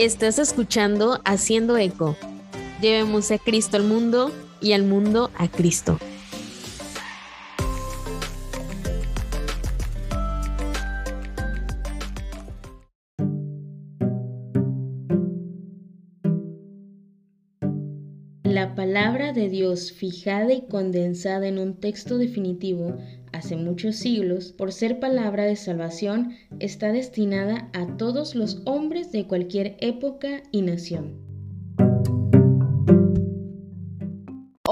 Estás escuchando Haciendo Eco. Llevemos a Cristo al mundo y al mundo a Cristo. La palabra de Dios fijada y condensada en un texto definitivo hace muchos siglos, por ser palabra de salvación, está destinada a todos los hombres de cualquier época y nación.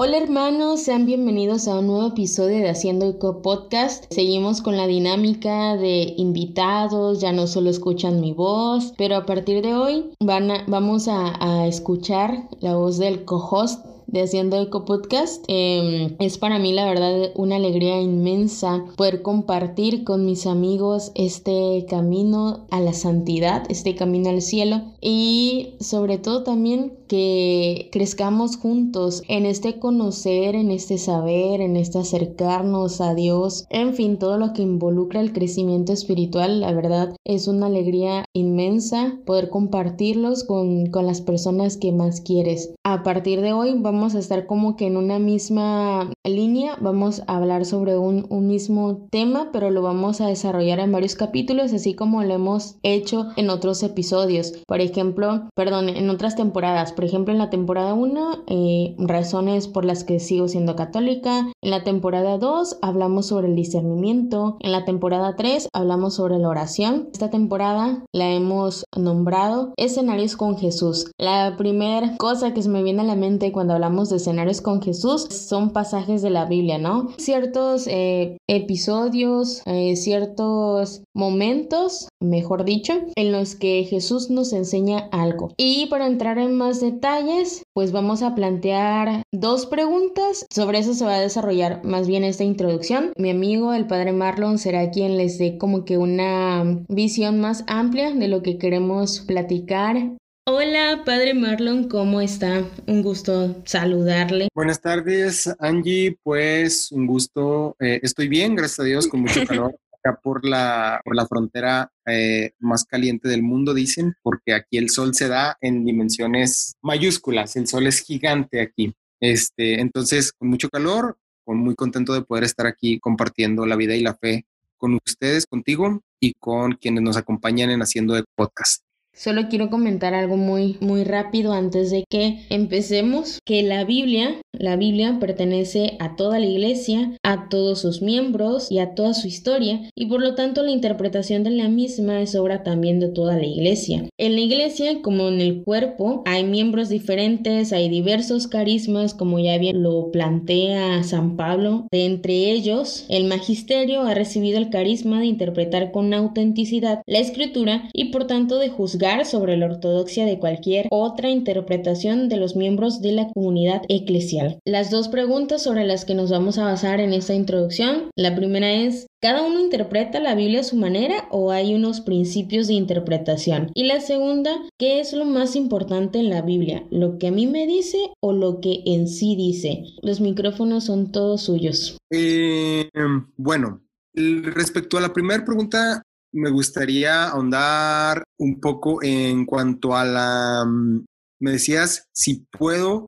Hola hermanos, sean bienvenidos a un nuevo episodio de Haciendo Eco Podcast. Seguimos con la dinámica de invitados, ya no solo escuchan mi voz, pero a partir de hoy van vamos a, a escuchar la voz del co-host de Haciendo Eco Podcast. Em, es para mí la verdad una alegría inmensa poder compartir con mis amigos este camino a la santidad, este camino al cielo y sobre todo también que crezcamos juntos en este conocer, en este saber, en este acercarnos a Dios, en fin, todo lo que involucra el crecimiento espiritual, la verdad es una alegría inmensa poder compartirlos con, con las personas que más quieres. A partir de hoy vamos a estar como que en una misma línea, vamos a hablar sobre un, un mismo tema, pero lo vamos a desarrollar en varios capítulos, así como lo hemos hecho en otros episodios. Por ejemplo, perdón, en otras temporadas. Por ejemplo, en la temporada 1, eh, razones por las que sigo siendo católica. En la temporada 2 hablamos sobre el discernimiento. En la temporada 3 hablamos sobre la oración. Esta temporada la hemos nombrado escenarios con Jesús. La primera cosa que se me viene a la mente cuando hablamos de escenarios con Jesús son pasajes de la Biblia, ¿no? Ciertos eh, episodios, eh, ciertos momentos, mejor dicho, en los que Jesús nos enseña algo. Y para entrar en más detalles, pues vamos a plantear dos preguntas. Sobre eso se va a desarrollar más bien esta introducción. Mi amigo, el padre Marlon, será quien les dé como que una visión más amplia de lo que queremos platicar Hola, padre Marlon, ¿cómo está? Un gusto saludarle. Buenas tardes, Angie. Pues un gusto. Eh, estoy bien, gracias a Dios, con mucho calor por la, por la frontera eh, más caliente del mundo, dicen, porque aquí el sol se da en dimensiones mayúsculas. El sol es gigante aquí. Este, entonces, con mucho calor, con muy contento de poder estar aquí compartiendo la vida y la fe con ustedes, contigo y con quienes nos acompañan en haciendo de podcast. Solo quiero comentar algo muy muy rápido antes de que empecemos, que la Biblia, la Biblia pertenece a toda la iglesia, a todos sus miembros y a toda su historia, y por lo tanto la interpretación de la misma es obra también de toda la iglesia. En la iglesia, como en el cuerpo, hay miembros diferentes, hay diversos carismas, como ya bien lo plantea San Pablo. De entre ellos, el magisterio ha recibido el carisma de interpretar con autenticidad la escritura y por tanto de juzgar sobre la ortodoxia de cualquier otra interpretación de los miembros de la comunidad eclesial. Las dos preguntas sobre las que nos vamos a basar en esta introducción, la primera es, ¿cada uno interpreta la Biblia a su manera o hay unos principios de interpretación? Y la segunda, ¿qué es lo más importante en la Biblia? ¿Lo que a mí me dice o lo que en sí dice? Los micrófonos son todos suyos. Eh, bueno, respecto a la primera pregunta, me gustaría ahondar un poco en cuanto a la, mm, me decías, si puedo,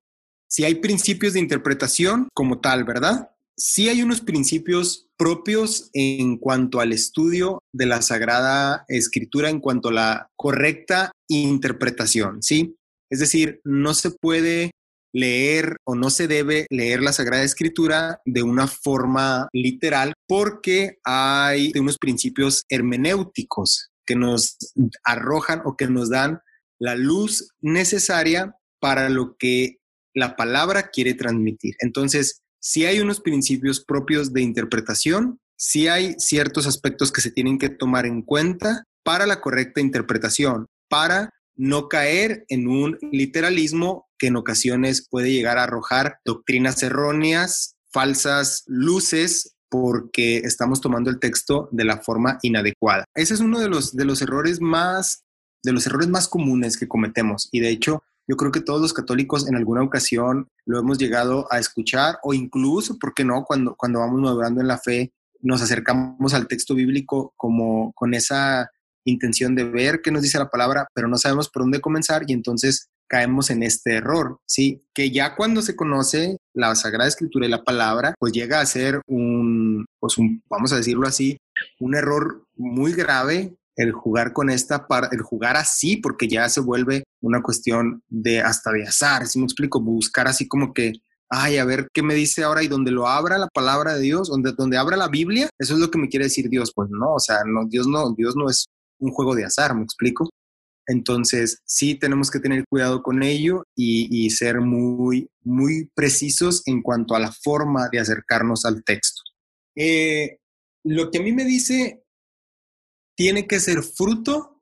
si hay principios de interpretación como tal, ¿verdad? Sí hay unos principios propios en cuanto al estudio de la Sagrada Escritura, en cuanto a la correcta interpretación, ¿sí? Es decir, no se puede leer o no se debe leer la Sagrada Escritura de una forma literal porque hay unos principios hermenéuticos que nos arrojan o que nos dan la luz necesaria para lo que la palabra quiere transmitir. Entonces, si hay unos principios propios de interpretación, si hay ciertos aspectos que se tienen que tomar en cuenta para la correcta interpretación, para no caer en un literalismo que en ocasiones puede llegar a arrojar doctrinas erróneas, falsas luces porque estamos tomando el texto de la forma inadecuada. Ese es uno de los, de los errores más de los errores más comunes que cometemos y de hecho yo creo que todos los católicos en alguna ocasión lo hemos llegado a escuchar o incluso, ¿por qué no? Cuando, cuando vamos madurando en la fe, nos acercamos al texto bíblico como con esa intención de ver qué nos dice la palabra, pero no sabemos por dónde comenzar y entonces caemos en este error, ¿sí? Que ya cuando se conoce la Sagrada Escritura y la palabra, pues llega a ser un, pues un, vamos a decirlo así, un error muy grave el jugar con esta, el jugar así, porque ya se vuelve una cuestión de hasta de azar, si me explico, buscar así como que, ay, a ver qué me dice ahora y donde lo abra la palabra de Dios, donde, donde abra la Biblia, eso es lo que me quiere decir Dios, pues no, o sea, no, Dios no, Dios no es un juego de azar, me explico. Entonces, sí tenemos que tener cuidado con ello y, ser muy, muy precisos en cuanto a la forma de acercarnos al texto. Eh, lo que a mí me dice tiene que ser fruto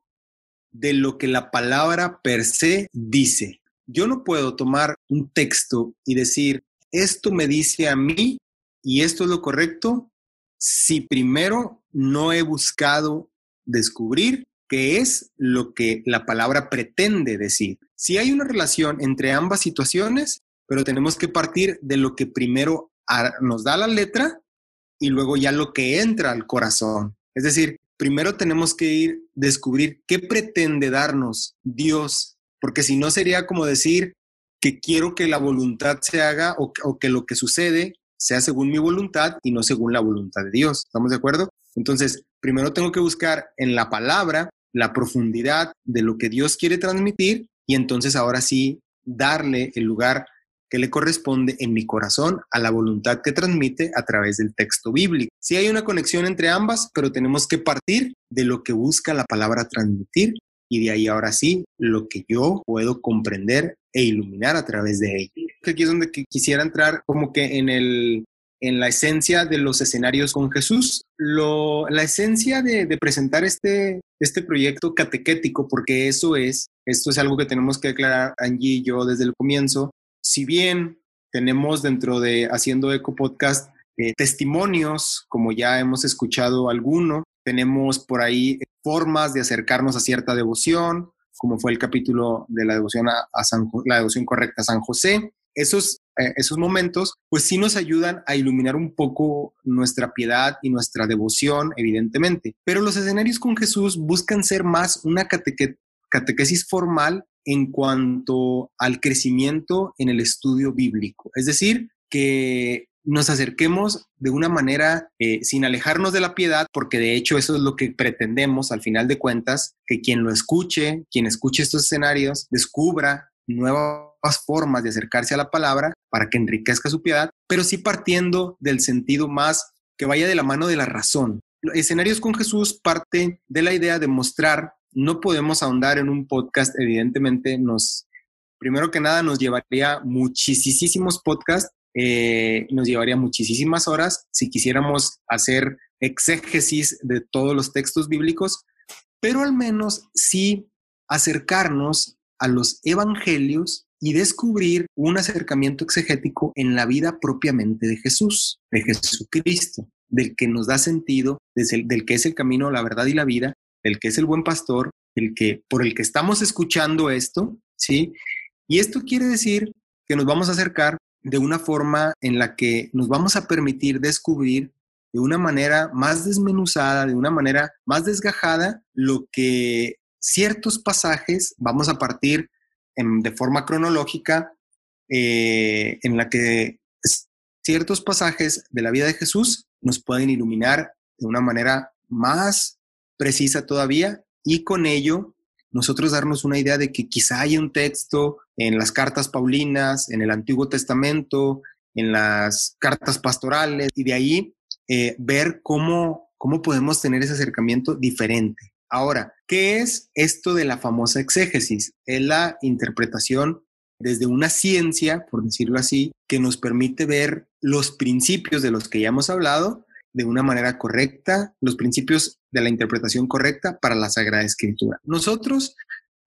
de lo que la palabra per se dice. Yo no puedo tomar un texto y decir, esto me dice a mí y esto es lo correcto, si primero no he buscado descubrir qué es lo que la palabra pretende decir. Si hay una relación entre ambas situaciones, pero tenemos que partir de lo que primero nos da la letra y luego ya lo que entra al corazón. Es decir, primero tenemos que ir descubrir qué pretende darnos Dios, porque si no sería como decir que quiero que la voluntad se haga o, que lo que sucede sea según mi voluntad y no según la voluntad de Dios. ¿Estamos de acuerdo? Entonces, primero tengo que buscar en la palabra la profundidad de lo que Dios quiere transmitir y entonces ahora sí darle el lugar que le corresponde en mi corazón a la voluntad que transmite a través del texto bíblico. Sí hay una conexión entre ambas, pero tenemos que partir de lo que busca la palabra transmitir y de ahí ahora sí lo que yo puedo comprender e iluminar a través de ella. Aquí es donde quisiera entrar como que en el en la esencia de los escenarios con Jesús. La esencia de, de, presentar este, este proyecto catequético, porque eso es, esto es algo que tenemos que aclarar Angie y yo desde el comienzo, si bien tenemos dentro de Haciendo Eco Podcast eh, testimonios, como ya hemos escuchado alguno, tenemos por ahí formas de acercarnos a cierta devoción, como fue el capítulo de la devoción a, San, la devoción correcta a San José. Esos, eh, esos momentos, pues sí nos ayudan a iluminar un poco nuestra piedad y nuestra devoción, evidentemente. Pero los escenarios con Jesús buscan ser más una catequesis formal en cuanto al crecimiento en el estudio bíblico. Es decir, que nos acerquemos de una manera eh, sin alejarnos de la piedad, porque de hecho eso es lo que pretendemos al final de cuentas, que quien lo escuche, quien escuche estos escenarios, descubra nuevas formas de acercarse a la palabra para que enriquezca su piedad, pero sí partiendo del sentido más que vaya de la mano de la razón. Escenarios con Jesús parte de la idea de mostrar no podemos ahondar en un podcast, evidentemente nos, primero que nada, nos llevaría muchísimos podcasts, eh, nos llevaría muchísimas horas si quisiéramos hacer exégesis de todos los textos bíblicos, pero al menos sí acercarnos a los evangelios y descubrir un acercamiento exegético en la vida propiamente de Jesús, de Jesucristo, del que nos da sentido, del que es el camino, la verdad y la vida, el que es el buen pastor, el que por el que estamos escuchando esto, ¿sí? Y esto quiere decir que nos vamos a acercar de una forma en la que nos vamos a permitir descubrir de una manera más desmenuzada, de una manera más desgajada, lo que ciertos pasajes vamos a partir de forma cronológica, eh, en la que ciertos pasajes de la vida de Jesús nos pueden iluminar de una manera más precisa todavía y con ello nosotros darnos una idea de que quizá hay un texto en las cartas paulinas, en el Antiguo Testamento, en las cartas pastorales y de ahí eh, ver cómo, cómo podemos tener ese acercamiento diferente. Ahora, ¿qué es esto de la famosa exégesis? Es la interpretación desde una ciencia, por decirlo así, que nos permite ver los principios de los que ya hemos hablado de una manera correcta, los principios de la interpretación correcta para la Sagrada Escritura. Nosotros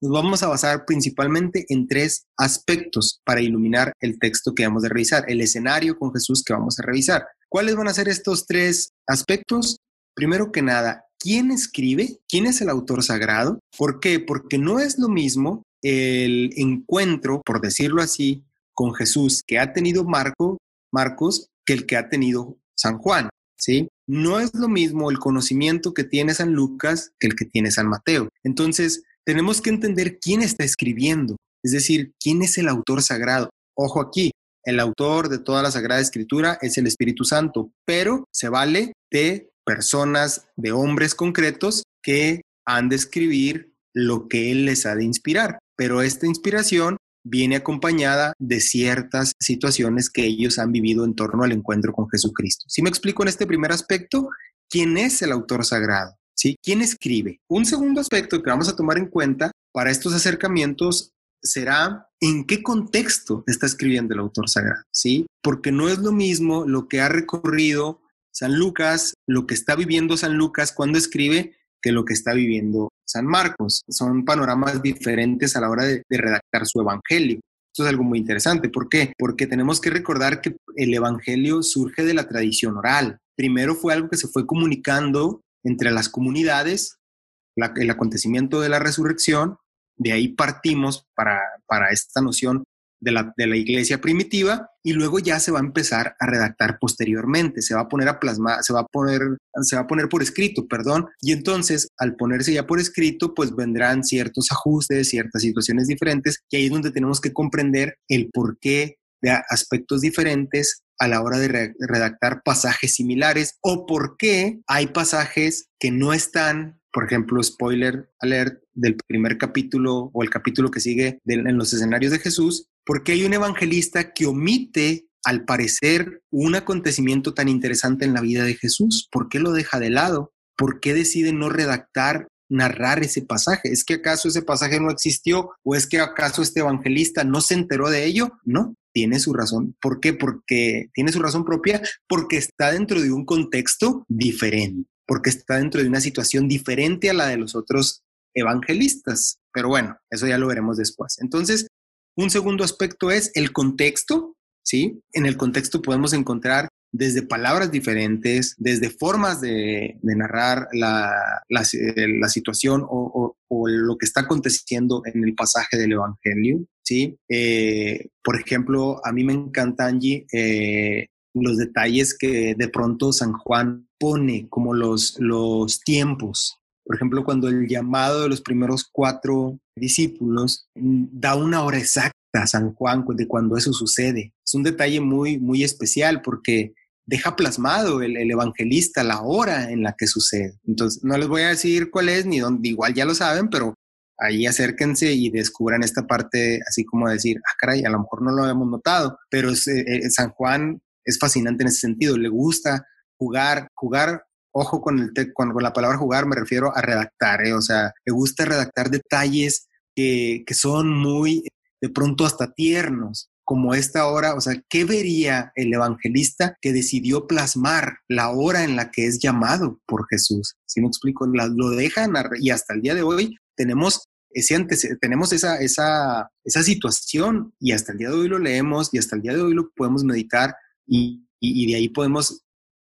nos vamos a basar principalmente en tres aspectos para iluminar el texto que vamos a revisar, el escenario con Jesús que vamos a revisar. ¿Cuáles van a ser estos tres aspectos? Primero que nada, ¿quién escribe? ¿Quién es el autor sagrado? ¿Por qué? Porque no es lo mismo el encuentro, por decirlo así, con Jesús que ha tenido Marco, Marcos que el que ha tenido San Juan. ¿sí? no es lo mismo el conocimiento que tiene San Lucas que el que tiene San Mateo. Entonces, tenemos que entender quién está escribiendo, es decir, quién es el autor sagrado. Ojo aquí, el autor de toda la Sagrada Escritura es el Espíritu Santo, pero se vale de personas, de hombres concretos que han de escribir lo que Él les ha de inspirar. Pero esta inspiración viene acompañada de ciertas situaciones que ellos han vivido en torno al encuentro con Jesucristo. Si me explico en este primer aspecto, ¿quién es el autor sagrado? ¿Sí? ¿Quién escribe? Un segundo aspecto que vamos a tomar en cuenta para estos acercamientos será en qué contexto está escribiendo el autor sagrado, ¿sí? Porque no es lo mismo lo que ha recorrido San Lucas, lo que está viviendo San Lucas cuando escribe, que lo que está viviendo San Marcos. Son panoramas diferentes a la hora de, redactar su evangelio. Esto es algo muy interesante. ¿Por qué? Porque tenemos que recordar que el evangelio surge de la tradición oral. Primero fue algo que se fue comunicando entre las comunidades, el acontecimiento de la resurrección. De ahí partimos para, para esta noción de la, de la, iglesia primitiva y luego ya se va a empezar a redactar posteriormente, se va a poner a plasmar, se va a poner, se va a poner por escrito, perdón, y entonces al ponerse ya por escrito, pues vendrán ciertos ajustes, ciertas situaciones diferentes, y ahí es donde tenemos que comprender el porqué de aspectos diferentes a la hora de redactar pasajes similares o por qué hay pasajes que no están por ejemplo, spoiler alert del primer capítulo o el capítulo que sigue en los escenarios de Jesús, porque hay un evangelista que omite, al parecer, un acontecimiento tan interesante en la vida de Jesús. ¿Por qué lo deja de lado? ¿Por qué decide no redactar, narrar ese pasaje? ¿Es que acaso ese pasaje no existió? ¿O es que acaso este evangelista no se enteró de ello? No, tiene su razón. ¿Por qué? Porque tiene su razón propia, porque está dentro de un contexto diferente, porque está dentro de una situación diferente a la de los otros evangelistas. Pero bueno, eso ya lo veremos después. Entonces, un segundo aspecto es el contexto, ¿sí? En el contexto podemos encontrar desde palabras diferentes, desde formas de, narrar la, situación o, lo que está aconteciendo en el pasaje del Evangelio, ¿sí? Eh, por ejemplo, a mí me encanta, eh, los detalles que de pronto San Juan pone como los, los tiempos, por ejemplo, cuando el llamado de los primeros cuatro discípulos mm, da una hora exacta San Juan de cuando eso sucede. Es un detalle muy, muy especial porque deja plasmado el, evangelista la hora en la que sucede. Entonces, no les voy a decir cuál es ni dónde, igual ya lo saben, pero ahí acérquense y descubran esta parte, así como decir, ah, caray, a lo mejor no lo habíamos notado, pero eh, eh, San Juan es fascinante en ese sentido, le gusta jugar, jugar ojo con, el con, la palabra jugar, me refiero a redactar, ¿eh? o sea, me gusta redactar detalles que, que, son muy, de pronto hasta tiernos, como esta hora, o sea, ¿qué vería el evangelista que decidió plasmar la hora en la que es llamado por Jesús? Si me explico, lo dejan y hasta el día de hoy tenemos ese antes, tenemos esa, esa, esa situación y hasta el día de hoy lo leemos y hasta el día de hoy lo podemos meditar y, y de ahí podemos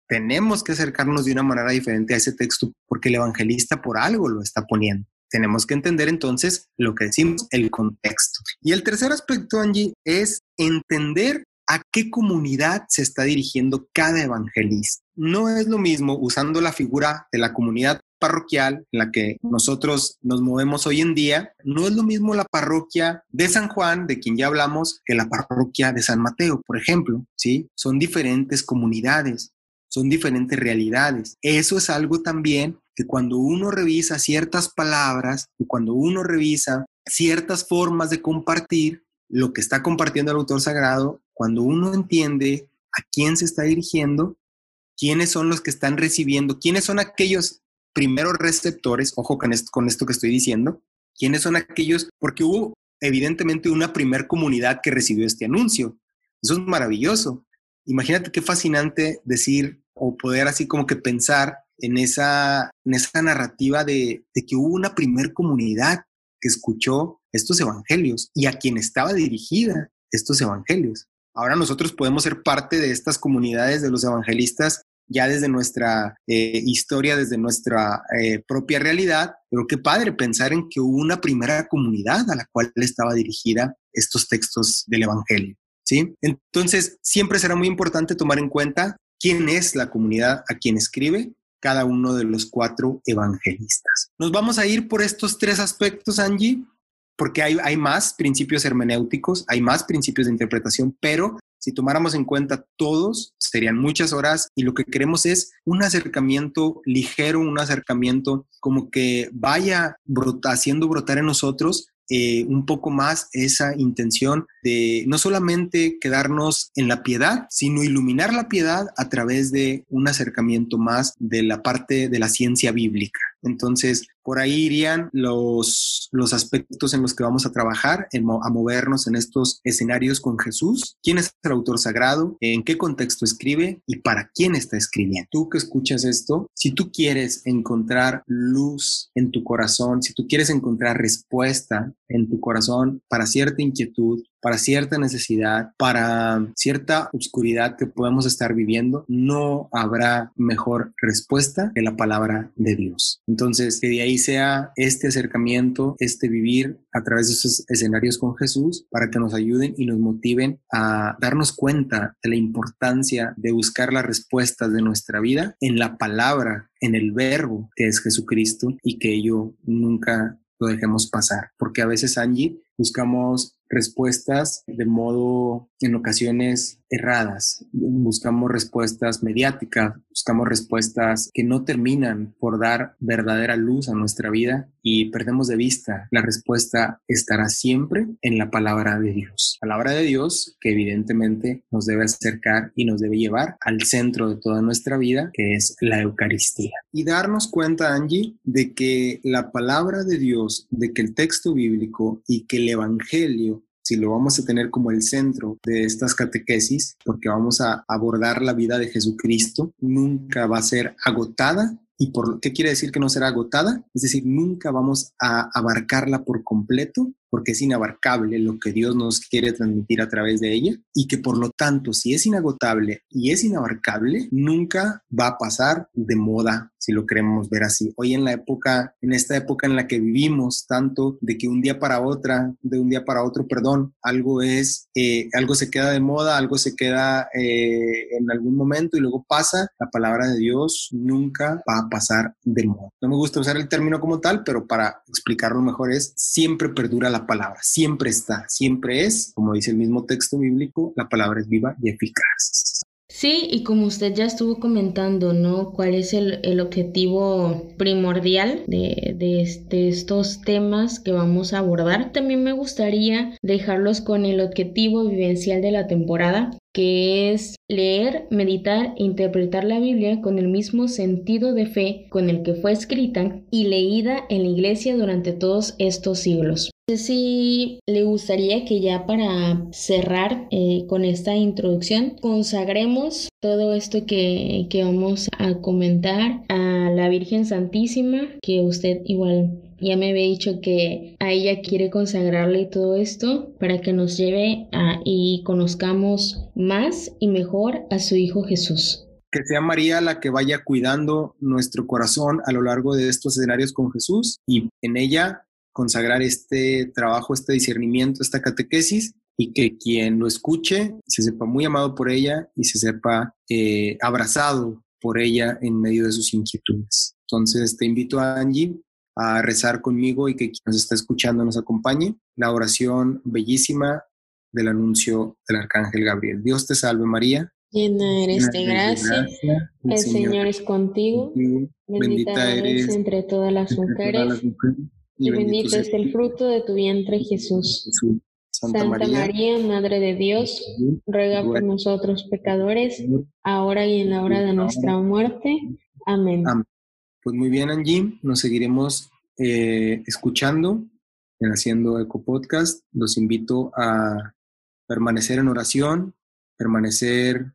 tenemos que acercarnos de una manera diferente a ese texto porque el evangelista por algo lo está poniendo. Tenemos que entender entonces lo que decimos, el contexto. Y el tercer aspecto, Angie, es entender a qué comunidad se está dirigiendo cada evangelista. No es lo mismo usando la figura de la comunidad parroquial en la que nosotros nos movemos hoy en día, no es lo mismo la parroquia de San Juan, de quien ya hablamos, que la parroquia de San Mateo, por ejemplo, ¿sí? Son diferentes comunidades son diferentes realidades. Eso es algo también que cuando uno revisa ciertas palabras y cuando uno revisa ciertas formas de compartir lo que está compartiendo el autor sagrado, cuando uno entiende a quién se está dirigiendo, quiénes son los que están recibiendo, quiénes son aquellos primeros receptores, ojo con esto, con esto que estoy diciendo, quiénes son aquellos, porque hubo evidentemente una primer comunidad que recibió este anuncio. Eso es maravilloso imagínate qué fascinante decir o poder así como que pensar en esa, en esa narrativa de, que hubo una primer comunidad que escuchó estos evangelios y a quien estaba dirigida estos evangelios. Ahora nosotros podemos ser parte de estas comunidades de los evangelistas ya desde nuestra eh, historia, desde nuestra eh, propia realidad, pero qué padre pensar en que hubo una primera comunidad a la cual estaba dirigida estos textos del Evangelio. ¿Sí? Entonces, siempre será muy importante tomar en cuenta quién es la comunidad a quien escribe cada uno de los cuatro evangelistas. Nos vamos a ir por estos tres aspectos, Angie, porque hay, hay más principios hermenéuticos, hay más principios de interpretación, pero si tomáramos en cuenta todos, serían muchas horas y lo que queremos es un acercamiento ligero, un acercamiento como que vaya haciendo brotar en nosotros eh, un poco más esa intención no solamente quedarnos en la piedad, sino iluminar la piedad a través de un acercamiento más de la parte de la ciencia bíblica. Entonces, por ahí irían los, los aspectos en los que vamos a trabajar, a movernos en estos escenarios con Jesús. ¿Quién es el autor sagrado? ¿En qué contexto escribe? ¿Y para quién está escribiendo? Tú que escuchas esto, si tú quieres encontrar luz en tu corazón, si tú quieres encontrar respuesta en tu corazón para cierta inquietud, para cierta necesidad, para cierta oscuridad que podemos estar viviendo, no habrá mejor respuesta que la palabra de Dios. Entonces, que de ahí sea este acercamiento, este vivir a través de esos escenarios con Jesús para que nos ayuden y nos motiven a darnos cuenta de la importancia de buscar las respuestas de nuestra vida en la palabra, en el verbo que es Jesucristo y que ello nunca lo dejemos pasar. Porque a veces, Angie, buscamos respuestas de modo en ocasiones erradas. Buscamos respuestas mediáticas, buscamos respuestas que no terminan por dar verdadera luz a nuestra vida y perdemos de vista. La respuesta estará siempre en la palabra de Dios. Palabra de Dios que evidentemente nos debe acercar y nos debe llevar al centro de toda nuestra vida, que es la Eucaristía. Y darnos cuenta, Angie, de que la palabra de Dios, de que el texto bíblico y que el Evangelio si lo vamos a tener como el centro de estas catequesis, porque vamos a abordar la vida de Jesucristo, nunca va a ser agotada. ¿Y por qué quiere decir que no será agotada? Es decir, nunca vamos a abarcarla por completo, porque es inabarcable lo que Dios nos quiere transmitir a través de ella y que por lo tanto, si es inagotable y es inabarcable, nunca va a pasar de moda, si lo queremos ver así. Hoy en la época, en esta época en la que vivimos tanto de que un día para otra, de un día para otro, perdón, algo es, eh, algo se queda de moda, algo se queda eh, en algún momento y luego pasa, la palabra de Dios nunca va a pasar de moda. No me gusta usar el término como tal, pero para explicarlo mejor es siempre perdura la palabra, siempre está, siempre es, como dice el mismo texto bíblico, la palabra es viva y eficaz. Sí, y como usted ya estuvo comentando, ¿no? ¿Cuál es el, objetivo primordial de, de, estos temas que vamos a abordar? También me gustaría dejarlos con el objetivo vivencial de la temporada, que es leer, meditar e interpretar la Biblia con el mismo sentido de fe con el que fue escrita y leída en la iglesia durante todos estos siglos. No sé si le gustaría que ya para cerrar eh, con esta introducción consagremos todo esto que, que vamos a comentar a la Virgen Santísima, que usted igual ya me había dicho que a ella quiere consagrarle todo esto para que nos lleve y conozcamos más y mejor a su Hijo Jesús. Que sea María la que vaya cuidando nuestro corazón a lo largo de estos escenarios con Jesús y en ella consagrar este trabajo, este discernimiento, esta catequesis y que quien lo escuche se sepa muy amado por ella y se sepa eh, abrazado por ella en medio de sus inquietudes. Entonces te invito a Angie a rezar conmigo y que quien nos está escuchando nos acompañe. La oración bellísima del anuncio del Arcángel Gabriel. Dios te salve María. Llena eres de gracia, el Señor, es contigo, bendita, eres entre todas las mujeres, y, bendito, es el fruto de tu vientre Jesús. Santa, María, Madre de Dios, ruega por nosotros pecadores, ahora y en la hora de nuestra muerte. Amén. Amén. Pues muy bien, Angie, nos seguiremos eh, escuchando en Haciendo Eco Podcast. Los invito a permanecer en oración, permanecer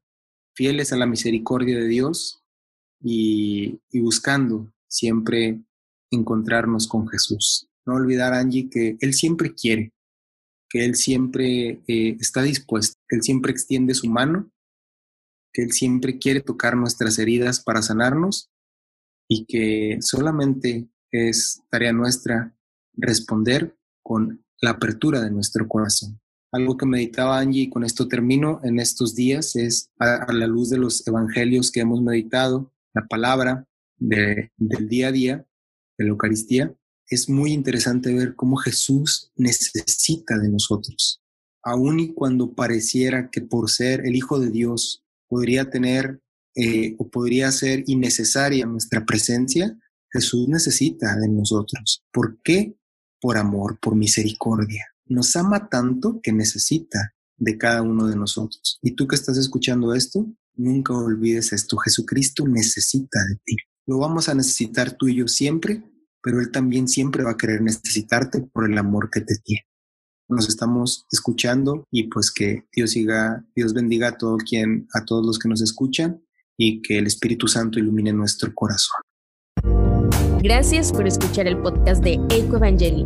fieles a la misericordia de Dios y, buscando siempre encontrarnos con Jesús. No olvidar, Angie, que Él siempre quiere, que Él siempre eh, está dispuesto, que Él siempre extiende su mano, que Él siempre quiere tocar nuestras heridas para sanarnos y que solamente es tarea nuestra responder con la apertura de nuestro corazón. algo que meditaba Angie y con esto termino en estos días es a, la luz de los evangelios que hemos meditado, la palabra del día a día, de la Eucaristía, es muy interesante ver cómo Jesús necesita de nosotros. Aun y cuando pareciera que por ser el Hijo de Dios podría tener eh, o podría ser innecesaria nuestra presencia, Jesús necesita de nosotros. ¿Por qué? Por amor, por misericordia. Nos ama tanto que necesita de cada uno de nosotros. Y tú que estás escuchando esto, nunca olvides esto. Jesucristo necesita de ti. Lo vamos a necesitar tú y yo siempre, pero Él también siempre va a querer necesitarte por el amor que te tiene. Nos estamos escuchando y pues que Dios siga, Dios bendiga a todo quien, a todos los que nos escuchan y que el Espíritu Santo ilumine nuestro corazón. Gracias por escuchar el podcast de Eco Evangeli.